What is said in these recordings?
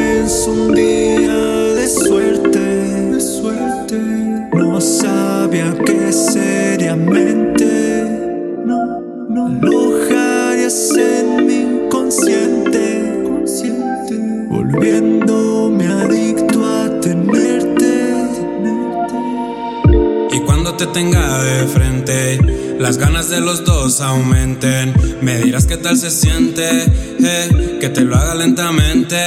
es un día de suerte, de suerte. No sabía que seriamente no, no. En mi inconsciente, te tenga de frente, las ganas de los dos aumenten. Me dirás qué tal se siente, eh, que te lo haga lentamente.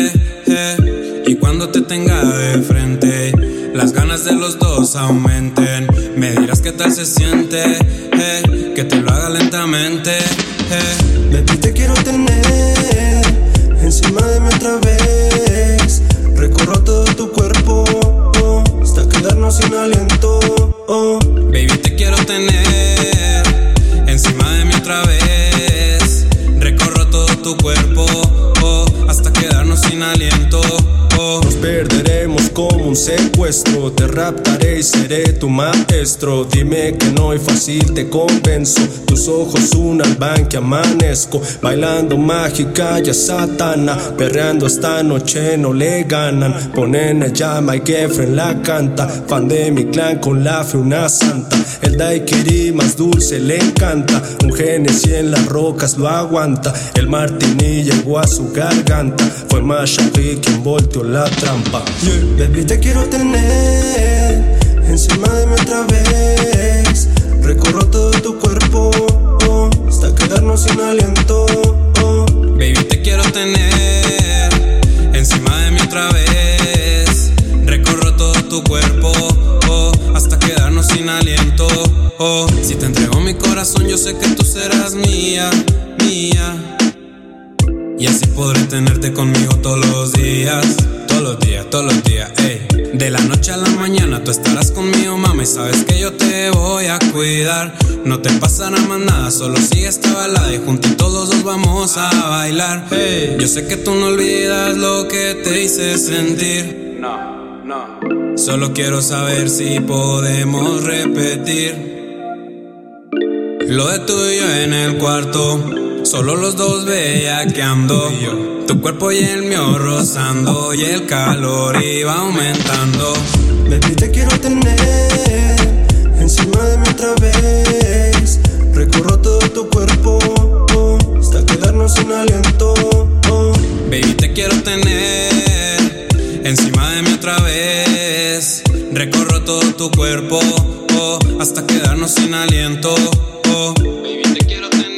eh. Y cuando te tenga de frente, las ganas de los dos aumenten. Me dirás qué tal se siente, eh, que te lo haga lentamente. eh. Baby, te quiero tener encima de mí otra vez. Recorro todo tu cuerpo otra vez. Un secuestro. Te raptaré y seré tu maestro. Dime que no es fácil, te convenzo. Tus ojos un alban que amanezco. Bailando mágica ya satana. Perreando esta noche no le ganan. Ponen a llama y Kefren la canta. Fan de mi clan con la fe una santa. El daiquiri más dulce le encanta. Un Genesis en las rocas lo aguanta. El martini llegó a su garganta. Fue más quien volteó la trampa. Quiero tener encima de mí otra vez. Recorro todo tu cuerpo oh, hasta quedarnos sin aliento. oh. Baby, te quiero tener encima de mí otra vez. Recorro todo tu cuerpo oh, hasta quedarnos sin aliento. oh. Si te entrego mi corazón, yo sé que tú serás mía, mía. Y así podré tenerte conmigo todos los días, todos los días, todos los días, ey. De la noche a la mañana tú estarás conmigo, mami. Sabes que yo te voy a cuidar. No te pasará más nada, solo sigue esta balada y juntitos los dos vamos a bailar. Hey, yo sé que tú no olvidas lo que te hice sentir. No, no. Solo quiero saber si podemos repetir. Lo de tuyo en el cuarto, solo los dos bellaqueando. Tu cuerpo y el mío rozando y el calor iba aumentando. Baby, te quiero tener encima de mí otra vez. Recorro todo tu cuerpo oh, hasta quedarnos sin aliento. oh. Baby, te quiero tener encima de mí otra vez. Recorro todo tu cuerpo oh, hasta quedarnos sin aliento. oh. Baby, te quiero tener